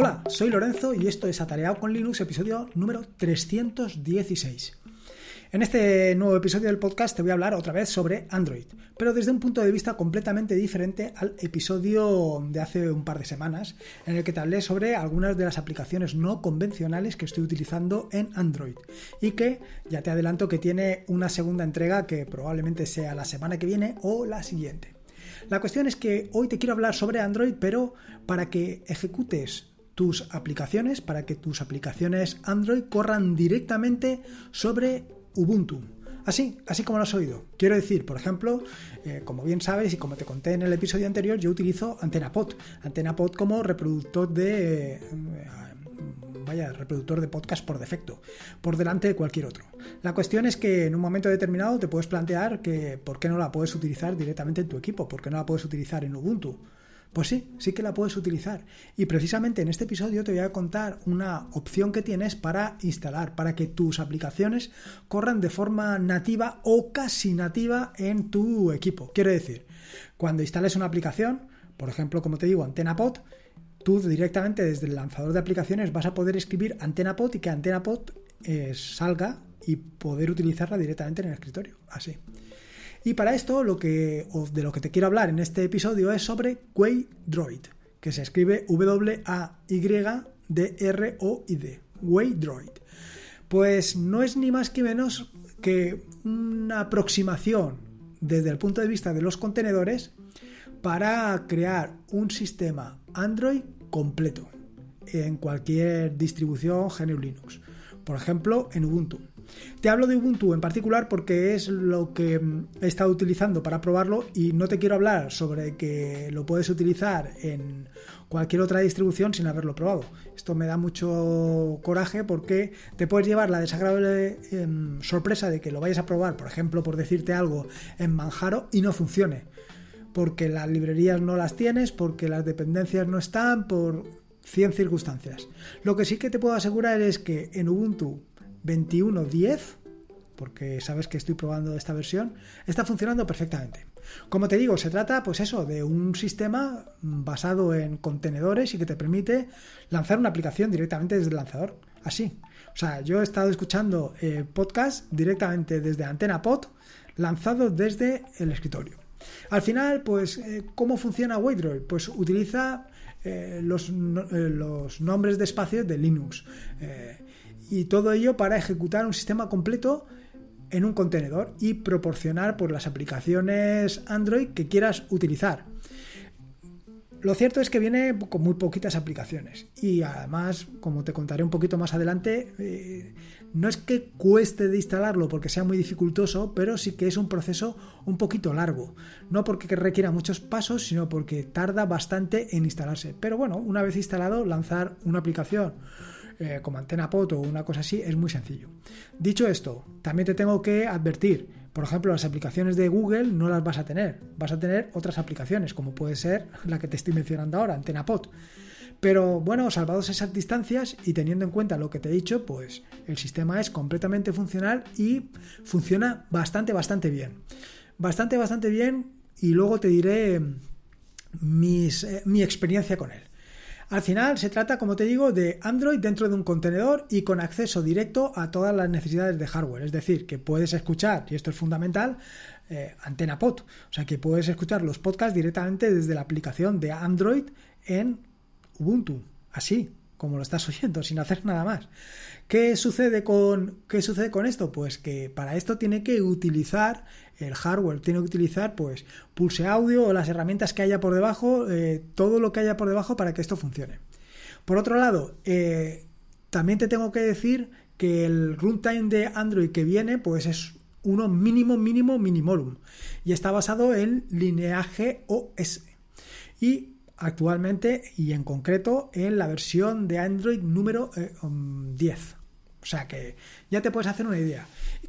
Hola, soy Lorenzo y esto es Atareado con Linux, episodio número 316. En este nuevo episodio del podcast te voy a hablar otra vez sobre Android, pero desde un punto de vista completamente diferente al episodio de hace un par de semanas, en el que te hablé sobre algunas de las aplicaciones no convencionales que estoy utilizando en Android y que ya te adelanto que tiene una segunda entrega que probablemente sea la semana que viene o la siguiente. La cuestión es que hoy te quiero hablar sobre Android, pero para que ejecutes tus aplicaciones, para que tus aplicaciones Android corran directamente sobre Ubuntu. Así, así como lo has oído. Quiero decir, por ejemplo, eh, como bien sabes y como te conté en el episodio anterior, yo utilizo AntenaPod. AntenaPod como reproductor de... Eh, vaya, reproductor de podcast por defecto, por delante de cualquier otro. La cuestión es que en un momento determinado te puedes plantear que por qué no la puedes utilizar directamente en tu equipo, por qué no la puedes utilizar en Ubuntu. Pues sí, sí que la puedes utilizar. Y precisamente en este episodio te voy a contar una opción que tienes para instalar, para que tus aplicaciones corran de forma nativa o casi nativa en tu equipo. Quiero decir, cuando instales una aplicación, por ejemplo, como te digo, AntenaPod, tú directamente desde el lanzador de aplicaciones vas a poder escribir AntenaPod y que AntenaPod eh, salga y poder utilizarla directamente en el escritorio. Así. Y para esto lo que, de lo que te quiero hablar en este episodio es sobre Waydroid, que se escribe W-A-Y-D-R-O-I-D. Waydroid. Pues no es ni más que menos que una aproximación desde el punto de vista de los contenedores para crear un sistema Android completo en cualquier distribución GNU Linux. Por ejemplo, en Ubuntu. Te hablo de Ubuntu en particular porque es lo que mm, he estado utilizando para probarlo y no te quiero hablar sobre que lo puedes utilizar en cualquier otra distribución sin haberlo probado. Esto me da mucho coraje porque te puedes llevar la desagradable em, sorpresa de que lo vayas a probar, por ejemplo, por decirte algo en Manjaro y no funcione. Porque las librerías no las tienes, porque las dependencias no están, por 100 circunstancias. Lo que sí que te puedo asegurar es que en Ubuntu 21.10, porque sabes que estoy probando esta versión, está funcionando perfectamente. Como te digo, se trata, pues eso, de un sistema basado en contenedores y que te permite lanzar una aplicación directamente desde el lanzador. Así. O sea, yo he estado escuchando eh, podcast directamente desde Antena Pod, lanzado desde el escritorio. Al final, pues, eh, ¿cómo funciona Waydroid? Pues utiliza eh, los, los, nombres de espacio de Linux y todo ello para ejecutar un sistema completo en un contenedor y proporcionar por las aplicaciones Android que quieras utilizar. Lo cierto es que viene con muy poquitas aplicaciones y además, como te contaré un poquito más adelante, eh, no es que cueste de instalarlo porque sea muy dificultoso, pero sí que es un proceso un poquito largo. No porque requiera muchos pasos, sino porque tarda bastante en instalarse. Pero bueno, una vez instalado, lanzar una aplicación eh, como antena pot o una cosa así, es muy sencillo. Dicho esto, también te tengo que advertir, por ejemplo, las aplicaciones de Google no las vas a tener, vas a tener otras aplicaciones, como puede ser la que te estoy mencionando ahora, antena pot. Pero bueno, salvados esas distancias y teniendo en cuenta lo que te he dicho, pues el sistema es completamente funcional y funciona bastante, bastante bien. Bastante, bastante bien y luego te diré mis, eh, mi experiencia con él. Al final se trata, como te digo, de Android dentro de un contenedor y con acceso directo a todas las necesidades de hardware. Es decir, que puedes escuchar, y esto es fundamental, eh, antena pod. O sea, que puedes escuchar los podcasts directamente desde la aplicación de Android en Ubuntu. Así, como lo estás oyendo, sin hacer nada más. ¿Qué sucede con, qué sucede con esto? Pues que para esto tiene que utilizar el hardware, tiene que utilizar pues pulse audio o las herramientas que haya por debajo, eh, todo lo que haya por debajo para que esto funcione. Por otro lado, eh, también te tengo que decir que el runtime de Android que viene pues es uno mínimo, mínimo, minimorum y está basado en lineaje OS. Y actualmente y en concreto en la versión de Android número 10. Eh, um, o sea que ya te puedes hacer una idea.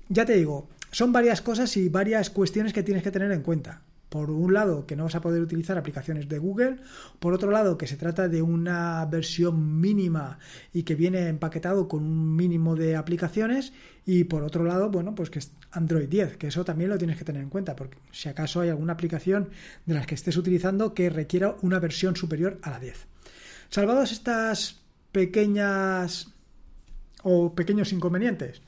Ya te digo, son varias cosas y varias cuestiones que tienes que tener en cuenta. Por un lado, que no vas a poder utilizar aplicaciones de Google. Por otro lado, que se trata de una versión mínima y que viene empaquetado con un mínimo de aplicaciones. Y por otro lado, bueno, pues que es Android 10, que eso también lo tienes que tener en cuenta, porque si acaso hay alguna aplicación de las que estés utilizando que requiera una versión superior a la 10. Salvados estas pequeñas o pequeños inconvenientes.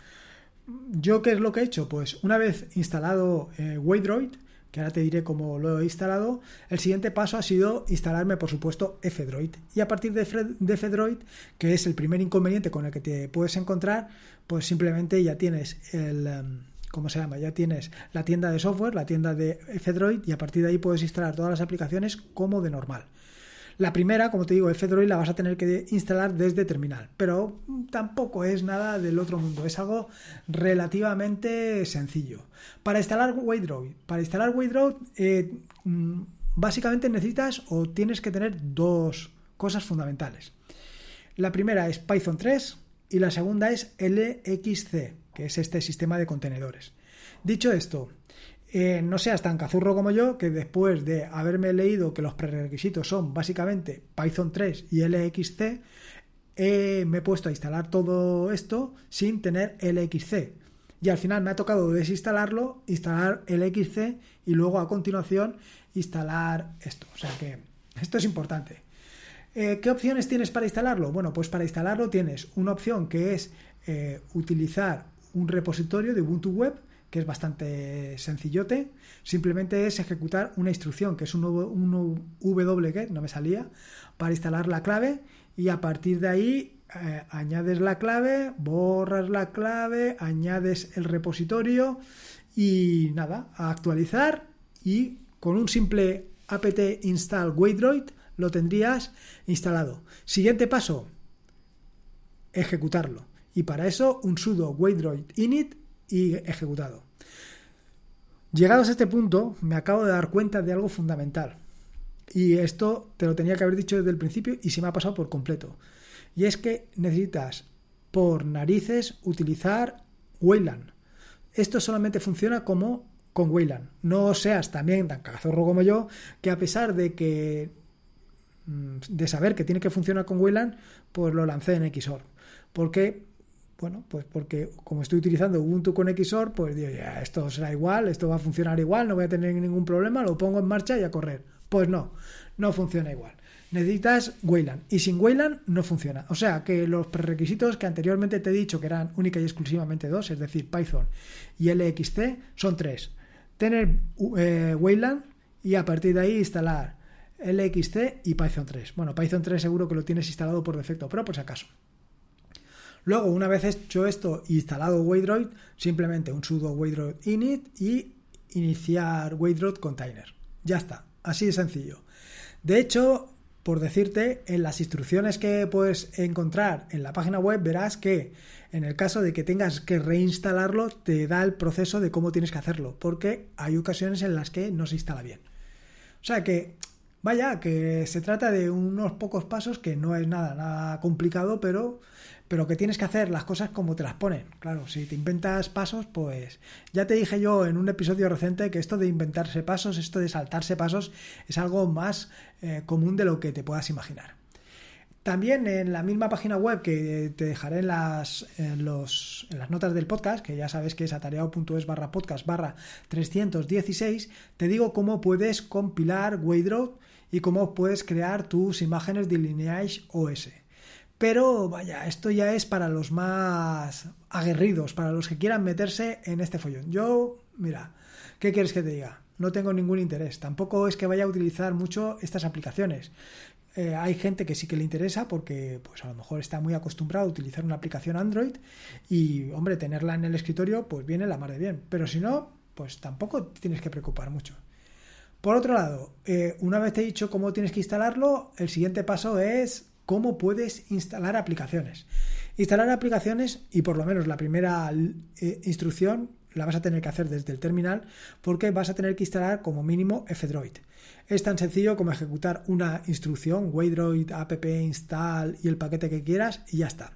¿Yo qué es lo que he hecho? Pues una vez instalado eh, Waydroid, que ahora te diré cómo lo he instalado, el siguiente paso ha sido instalarme, por supuesto, F-Droid. Y a partir de, F-Droid, que es el primer inconveniente con el que te puedes encontrar, pues simplemente ya tienes el... Em, ¿Cómo se llama? Ya tienes la tienda de software, la tienda de F-Droid y a partir de ahí puedes instalar todas las aplicaciones como de normal. La primera, como te digo, F-Droid la vas a tener que instalar desde terminal, pero tampoco es nada del otro mundo, es algo relativamente sencillo. Para instalar Waydroid, para instalar Waydroid, eh, mm, básicamente necesitas o tienes que tener dos cosas fundamentales. La primera es Python 3 y la segunda es LXC, que es este sistema de contenedores. Dicho esto, eh, no seas tan cazurro como yo, que después de haberme leído que los prerequisitos son básicamente Python 3 y LXC, me he puesto a instalar todo esto sin tener LXC. Y al final me ha tocado desinstalarlo, instalar LXC y luego a continuación instalar esto. O sea que esto es importante. Eh, ¿Qué opciones tienes para instalarlo? Bueno, pues para instalarlo tienes una opción que es eh, utilizar un repositorio de Ubuntu Web que es bastante sencillote. Simplemente es ejecutar una instrucción, que es un, un wget, no me salía, para instalar la clave y a partir de ahí eh, añades la clave, borras la clave, añades el repositorio y nada, a actualizar y con un simple apt install Waydroid lo tendrías instalado. Siguiente paso, ejecutarlo. Y para eso un sudo waydroid init y ejecutado. Llegados a este punto, me acabo de dar cuenta de algo fundamental. Y esto te lo tenía que haber dicho desde el principio y se me ha pasado por completo. Y es que necesitas por narices utilizar Wayland. Esto solamente funciona como con Wayland. No seas también tan cazorro como yo, que a pesar de que mm, de saber que tiene que funcionar con Wayland, pues lo lancé en XOR. Porque bueno, pues porque como estoy utilizando Ubuntu con XOR, pues digo, ya, esto será igual, esto va a funcionar igual, no voy a tener ningún problema, lo pongo en marcha y a correr. Pues no, no funciona igual. Necesitas Wayland y sin Wayland no funciona. O sea que los prerequisitos que anteriormente te he dicho que eran única y exclusivamente dos, es decir, Python y LXC, son tres. Tener eh, Wayland y a partir de ahí instalar LXC y Python 3. Bueno, Python 3 seguro que lo tienes instalado por defecto, pero por si acaso. Luego, una vez hecho esto, instalado Waydroid, simplemente un sudo Waydroid init y iniciar Waydroid container. Ya está, así de sencillo. De hecho, por decirte, en las instrucciones que puedes encontrar en la página web verás que en el caso de que tengas que reinstalarlo, te da el proceso de cómo tienes que hacerlo, porque hay ocasiones en las que no se instala bien. O sea que, vaya, que se trata de unos pocos pasos que no es nada, nada complicado, pero pero que tienes que hacer las cosas como te las ponen. Claro, si te inventas pasos, pues ya te dije yo en un episodio reciente que esto de inventarse pasos, esto de saltarse pasos, es algo más eh, común de lo que te puedas imaginar. También en la misma página web que te dejaré en las, los, en las notas del podcast, que ya sabes que es atareado.es barra podcast barra 316, te digo cómo puedes compilar Waydrow y cómo puedes crear tus imágenes de Lineage OS. Pero vaya, esto ya es para los más aguerridos, para los que quieran meterse en este follón. Yo, mira, ¿qué quieres que te diga? No tengo ningún interés. Tampoco es que vaya a utilizar mucho estas aplicaciones. Eh, hay gente que sí que le interesa porque pues a lo mejor está muy acostumbrado a utilizar una aplicación Android y hombre tenerla en el escritorio pues viene la mar de bien pero si no pues tampoco tienes que preocupar mucho por otro lado eh, una vez te he dicho cómo tienes que instalarlo el siguiente paso es cómo puedes instalar aplicaciones. Instalar aplicaciones y por lo menos la primera eh, instrucción la vas a tener que hacer desde el terminal porque vas a tener que instalar como mínimo F-Droid. Es tan sencillo como ejecutar una instrucción, waydroid app install y el paquete que quieras y ya está.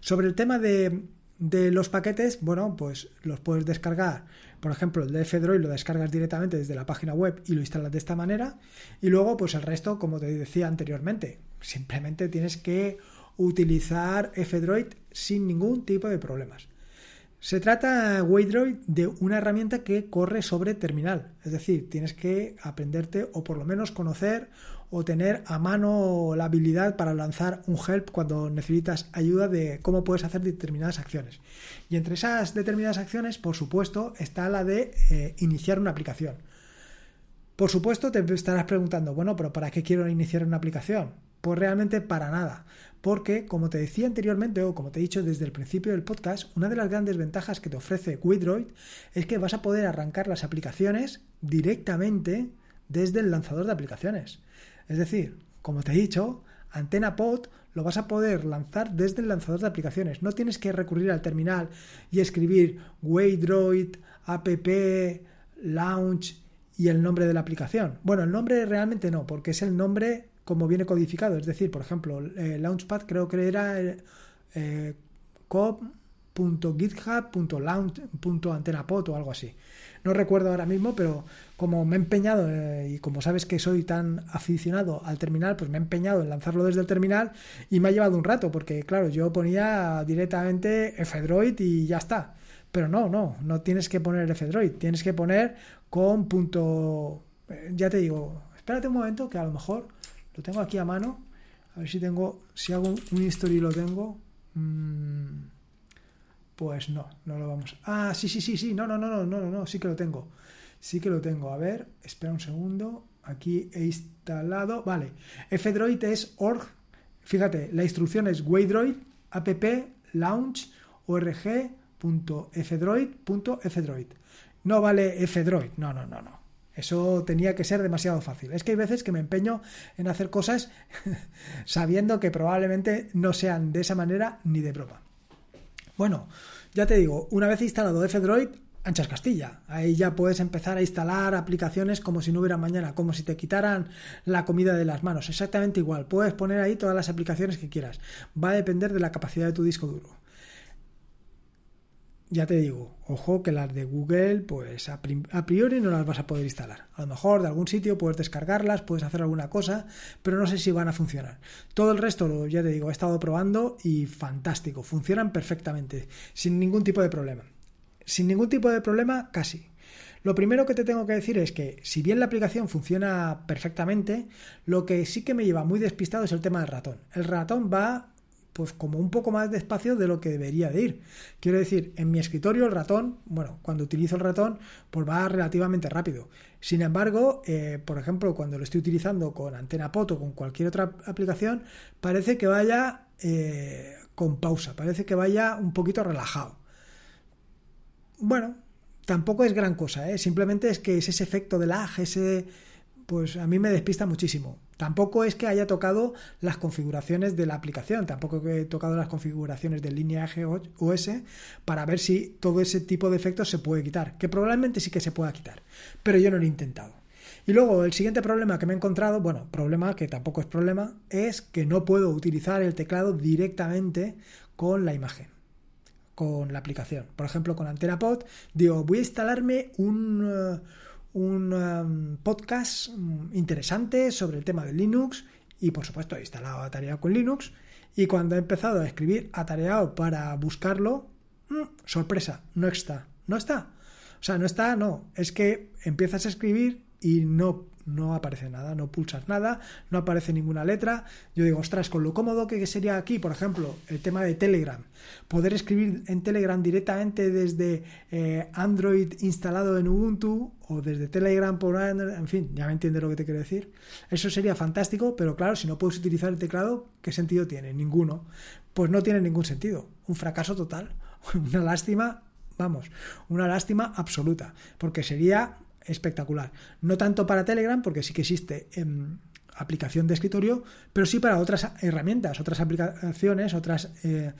Sobre el tema de, de los paquetes, bueno, pues los puedes descargar por ejemplo, el de F-Droid lo descargas directamente desde la página web y lo instalas de esta manera. Y luego, pues el resto, como te decía anteriormente, simplemente tienes que utilizar F-Droid sin ningún tipo de problemas. Se trata, Waydroid, de una herramienta que corre sobre terminal. Es decir, tienes que aprenderte o por lo menos conocer o tener a mano la habilidad para lanzar un help cuando necesitas ayuda de cómo puedes hacer determinadas acciones. Y entre esas determinadas acciones, por supuesto, está la de eh, iniciar una aplicación. Por supuesto, te estarás preguntando, bueno, pero ¿para qué quiero iniciar una aplicación? Pues realmente para nada. Porque, como te decía anteriormente, o como te he dicho desde el principio del podcast, una de las grandes ventajas que te ofrece Widroid es que vas a poder arrancar las aplicaciones directamente desde el lanzador de aplicaciones. Es decir, como te he dicho, Antena Pod lo vas a poder lanzar desde el lanzador de aplicaciones. No tienes que recurrir al terminal y escribir Waydroid, app, launch y el nombre de la aplicación. Bueno, el nombre realmente no, porque es el nombre como viene codificado. Es decir, por ejemplo, eh, Launchpad creo que era eh, eh o algo así. No recuerdo ahora mismo, pero como me he empeñado eh, y como sabes que soy tan aficionado al terminal, pues me he empeñado en lanzarlo desde el terminal y me ha llevado un rato, porque claro, yo ponía directamente F-Droid y ya está. Pero no, no, no tienes que poner F-Droid, tienes que poner con punto... ya te digo, espérate un momento que a lo mejor lo tengo aquí a mano. A ver si tengo, si hago un history lo tengo. Mm, pues no, no lo vamos. Ah, sí, sí, sí, sí. No, no, no, no, no, no, no, sí que lo tengo. Sí que lo tengo. A ver, espera un segundo. Aquí he instalado. Vale. Fdroid es org. Fíjate, la instrucción es waydroid app launch org.fdroid.fdroid. No vale fdroid. No, no, no, no. Eso tenía que ser demasiado fácil. Es que hay veces que me empeño en hacer cosas sabiendo que probablemente no sean de esa manera ni de broma. Bueno, ya te digo, una vez instalado F-Droid, anchas Castilla. Ahí ya puedes empezar a instalar aplicaciones como si no hubiera mañana, como si te quitaran la comida de las manos. Exactamente igual. Puedes poner ahí todas las aplicaciones que quieras. Va a depender de la capacidad de tu disco duro ya te digo, ojo que las de Google, pues a, priori no las vas a poder instalar. A lo mejor de algún sitio puedes descargarlas, puedes hacer alguna cosa, pero no sé si van a funcionar. Todo el resto, ya te digo, he estado probando y fantástico, funcionan perfectamente, sin ningún tipo de problema. Sin ningún tipo de problema, casi. Lo primero que te tengo que decir es que, si bien la aplicación funciona perfectamente, lo que sí que me lleva muy despistado es el tema del ratón. El ratón va pues como un poco más despacio de lo que debería de ir. Quiero decir, en mi escritorio el ratón, bueno, cuando utilizo el ratón, pues va relativamente rápido. Sin embargo, eh, por ejemplo, cuando lo estoy utilizando con Antena Pot o con cualquier otra aplicación, parece que vaya eh, con pausa, parece que vaya un poquito relajado. Bueno, tampoco es gran cosa, ¿eh? simplemente es que es ese efecto de lag, ese pues a mí me despista muchísimo. Tampoco es que haya tocado las configuraciones de la aplicación, tampoco he tocado las configuraciones de lineaje OS para ver si todo ese tipo de efectos se puede quitar, que probablemente sí que se pueda quitar, pero yo no lo he intentado. Y luego el siguiente problema que me he encontrado, bueno, problema que tampoco es problema, es que no puedo utilizar el teclado directamente con la imagen con la aplicación. Por ejemplo, con AntenaPod, digo, voy a instalarme un, eh, un um, podcast mm, interesante sobre el tema de Linux y por supuesto he instalado Atareado con Linux y cuando he empezado a escribir Atareado para buscarlo, mm, sorpresa, no está, no está. O sea, no está, no, es que empiezas a escribir y no no aparece nada, no pulsas nada, no aparece ninguna letra. Yo digo, ostras, con lo cómodo que sería aquí, por ejemplo, el tema de Telegram, poder escribir en Telegram directamente desde eh, Android instalado en Ubuntu o desde Telegram por Android, en fin, ya me entiendes lo que te quiero decir. Eso sería fantástico, pero claro, si no puedes utilizar el teclado, ¿qué sentido tiene? Ninguno. Pues no tiene ningún sentido. Un fracaso total. Una lástima vamos, una lástima absoluta, porque sería espectacular. No tanto para Telegram, porque sí que existe en aplicación de escritorio, pero sí para otras herramientas, otras aplicaciones, otras eh,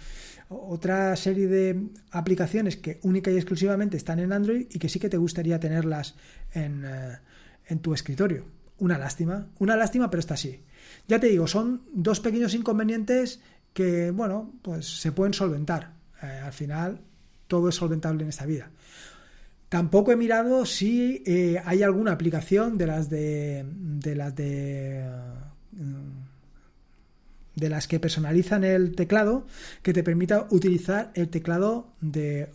otra serie de aplicaciones que única y exclusivamente están en Android y que sí que te gustaría tenerlas en, eh, en tu escritorio. Una lástima, una lástima, pero está así. Ya te digo, son dos pequeños inconvenientes que, bueno, pues se pueden solventar. Eh, al final, todo es solventable en esta vida. Tampoco he mirado si eh, hay alguna aplicación de las de, de las de de las que personalizan el teclado, que te permita utilizar el teclado de,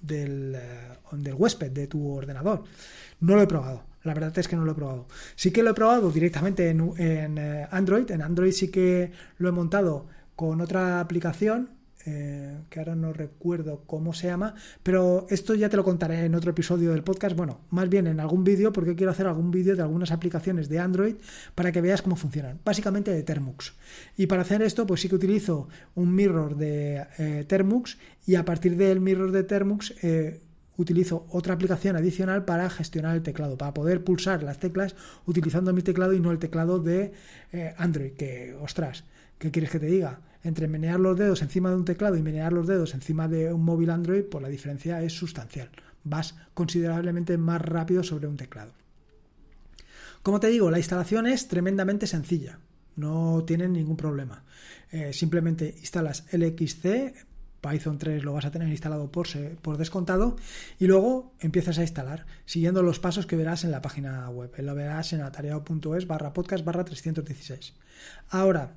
del, eh, del huésped de tu ordenador. No lo he probado. La verdad es que no lo he probado. Sí que lo he probado directamente en, en eh, Android. En Android sí que lo he montado con otra aplicación eh, que ahora no recuerdo cómo se llama, pero esto ya te lo contaré en otro episodio del podcast, bueno, más bien en algún vídeo, porque quiero hacer algún vídeo de algunas aplicaciones de Android para que veas cómo funcionan, básicamente de Termux. Y para hacer esto, pues sí que utilizo un mirror de eh, Termux y a partir del mirror de Termux... Eh, utilizo otra aplicación adicional para gestionar el teclado, para poder pulsar las teclas utilizando mi teclado y no el teclado de Android, que, ostras, ¿qué quieres que te diga? entre menear los dedos encima de un teclado y menear los dedos encima de un móvil Android, pues la diferencia es sustancial. Vas considerablemente más rápido sobre un teclado. Como te digo, la instalación es tremendamente sencilla, no tienen ningún problema. Eh, simplemente instalas LXC, Python 3 lo vas a tener instalado por, por descontado y luego empiezas a instalar siguiendo los pasos que verás en la página web. Lo verás en atareado.es barra podcast barra 316. Ahora,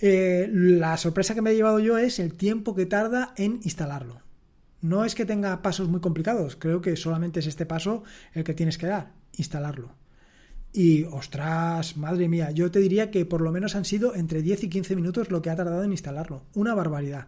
eh, la sorpresa que me he llevado yo es el tiempo que tarda en instalarlo. No es que tenga pasos muy complicados, creo que solamente es este paso el que tienes que dar, instalarlo. Y ostras, madre mía, yo te diría que por lo menos han sido entre 10 y 15 minutos lo que ha tardado en instalarlo. Una barbaridad.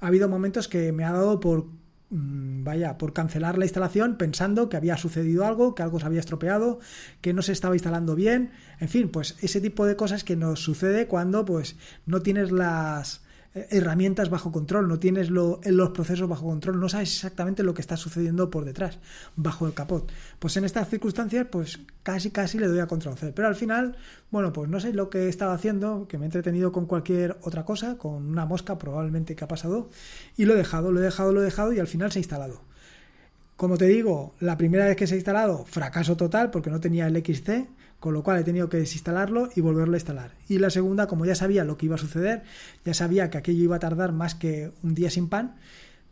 Ha habido momentos que me ha dado por vaya, por cancelar la instalación pensando que había sucedido algo, que algo se había estropeado, que no se estaba instalando bien, en fin, pues ese tipo de cosas que nos sucede cuando pues no tienes las herramientas bajo control, no tienes los procesos bajo control, no sabes exactamente lo que está sucediendo por detrás, bajo el capot. Pues en estas circunstancias, pues casi casi le doy a control C. Pero al final, bueno, pues no sé lo que he estado haciendo, que me he entretenido con cualquier otra cosa, con una mosca probablemente que ha pasado, y lo he dejado, lo he dejado, lo he dejado, y al final se ha instalado. Como te digo, la primera vez que se ha instalado, fracaso total porque no tenía el XC con lo cual he tenido que desinstalarlo y volverlo a instalar. Y la segunda, como ya sabía lo que iba a suceder, ya sabía que aquello iba a tardar más que un día sin pan,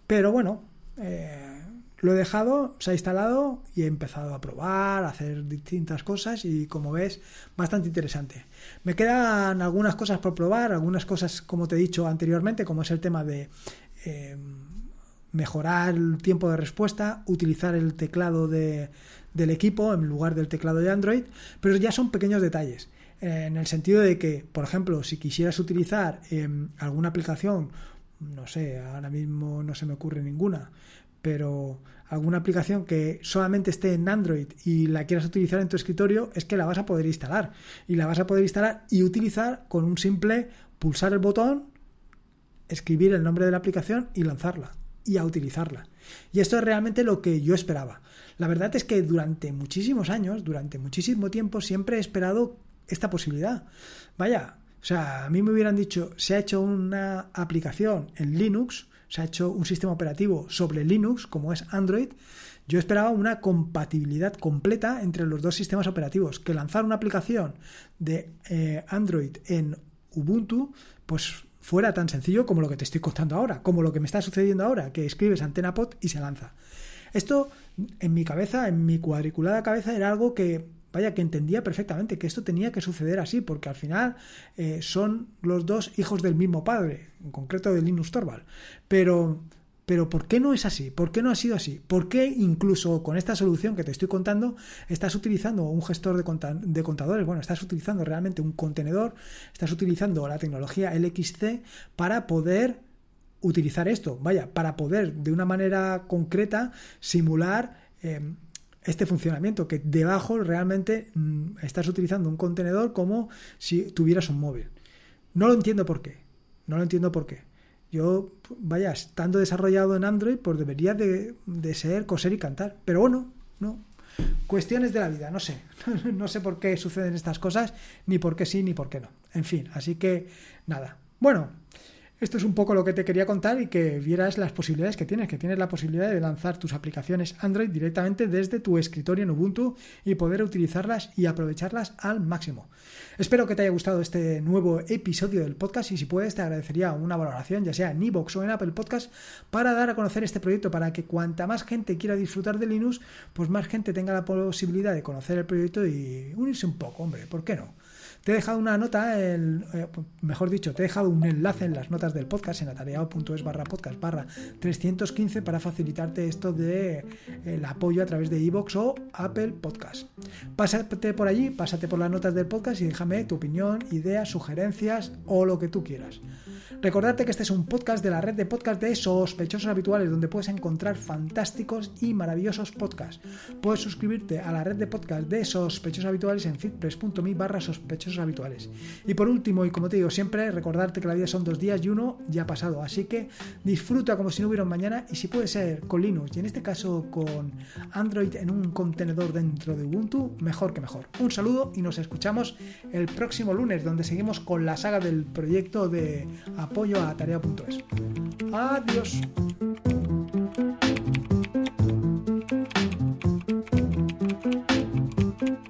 pero bueno, eh, lo he dejado, se ha instalado y he empezado a probar, a hacer distintas cosas y como ves, bastante interesante. Me quedan algunas cosas por probar, algunas cosas como te he dicho anteriormente, como es el tema de... Eh, mejorar el tiempo de respuesta, utilizar el teclado de, del equipo en lugar del teclado de Android, pero ya son pequeños detalles. En el sentido de que, por ejemplo, si quisieras utilizar em, alguna aplicación, no sé, ahora mismo no se me ocurre ninguna, pero alguna aplicación que solamente esté en Android y la quieras utilizar en tu escritorio, es que la vas a poder instalar. Y la vas a poder instalar y utilizar con un simple pulsar el botón, escribir el nombre de la aplicación y lanzarla y a utilizarla. Y esto es realmente lo que yo esperaba. La verdad es que durante muchísimos años, durante muchísimo tiempo, siempre he esperado esta posibilidad. Vaya, o sea, a mí me hubieran dicho, se ha hecho una aplicación en Linux, se ha hecho un sistema operativo sobre Linux, como es Android, yo esperaba una compatibilidad completa entre los dos sistemas operativos. Que lanzar una aplicación de eh, Android en Ubuntu, pues fuera tan sencillo como lo que te estoy contando ahora, como lo que me está sucediendo ahora, que escribes antena pot y se lanza. Esto en mi cabeza, en mi cuadriculada cabeza, era algo que, vaya, que entendía perfectamente, que esto tenía que suceder así, porque al final eh, son los dos hijos del mismo padre, en concreto de Linus Torvald. Pero pero ¿por qué no es así? ¿Por qué no ha sido así? ¿Por qué incluso con esta solución que te estoy contando estás utilizando un gestor de, contadores? Bueno, estás utilizando realmente un contenedor, estás utilizando la tecnología LXC para poder utilizar esto, vaya, para poder de una manera concreta simular em, este funcionamiento, que debajo realmente mm, estás utilizando un contenedor como si tuvieras un móvil. No lo entiendo por qué, no lo entiendo por qué. Yo, vaya, estando desarrollado en Android, pues debería de, ser coser y cantar. Pero bueno, no. Cuestiones de la vida, no sé. no sé por qué suceden estas cosas, ni por qué sí, ni por qué no. En fin, así que nada. Bueno, esto es un poco lo que te quería contar y que vieras las posibilidades que tienes, que tienes la posibilidad de lanzar tus aplicaciones Android directamente desde tu escritorio en Ubuntu y poder utilizarlas y aprovecharlas al máximo. Espero que te haya gustado este nuevo episodio del podcast y si puedes te agradecería una valoración, ya sea en iVoox o en Apple Podcast, para dar a conocer este proyecto, para que cuanta más gente quiera disfrutar de Linux, pues más gente tenga la posibilidad de conocer el proyecto y unirse un poco, hombre, ¿por qué no? Te he dejado una nota, el, eh, mejor dicho, te he dejado un enlace en las notas del podcast en atareado.es barra podcast barra 315 para facilitarte esto de el apoyo a través de iVoox o Apple Podcast. Pásate por allí, pásate por las notas del podcast y déjame tu opinión, ideas, sugerencias o lo que tú quieras. Recordarte que este es un podcast de la red de podcast de sospechosos habituales, donde puedes encontrar fantásticos y maravillosos podcasts. Puedes suscribirte a la red de podcast de sospechosos habituales en fitpress.me barra sospechosos habituales. Y por último, y como te digo siempre, recordarte que la vida son dos días y uno ya ha pasado. Así que disfruta como si no hubiera un mañana y si puede ser con Linux y en este caso con Android en un contenedor dentro de Ubuntu, mejor que mejor. Un saludo y nos escuchamos el próximo lunes donde seguimos con la saga del proyecto de apoyo a tarea.es. Adiós.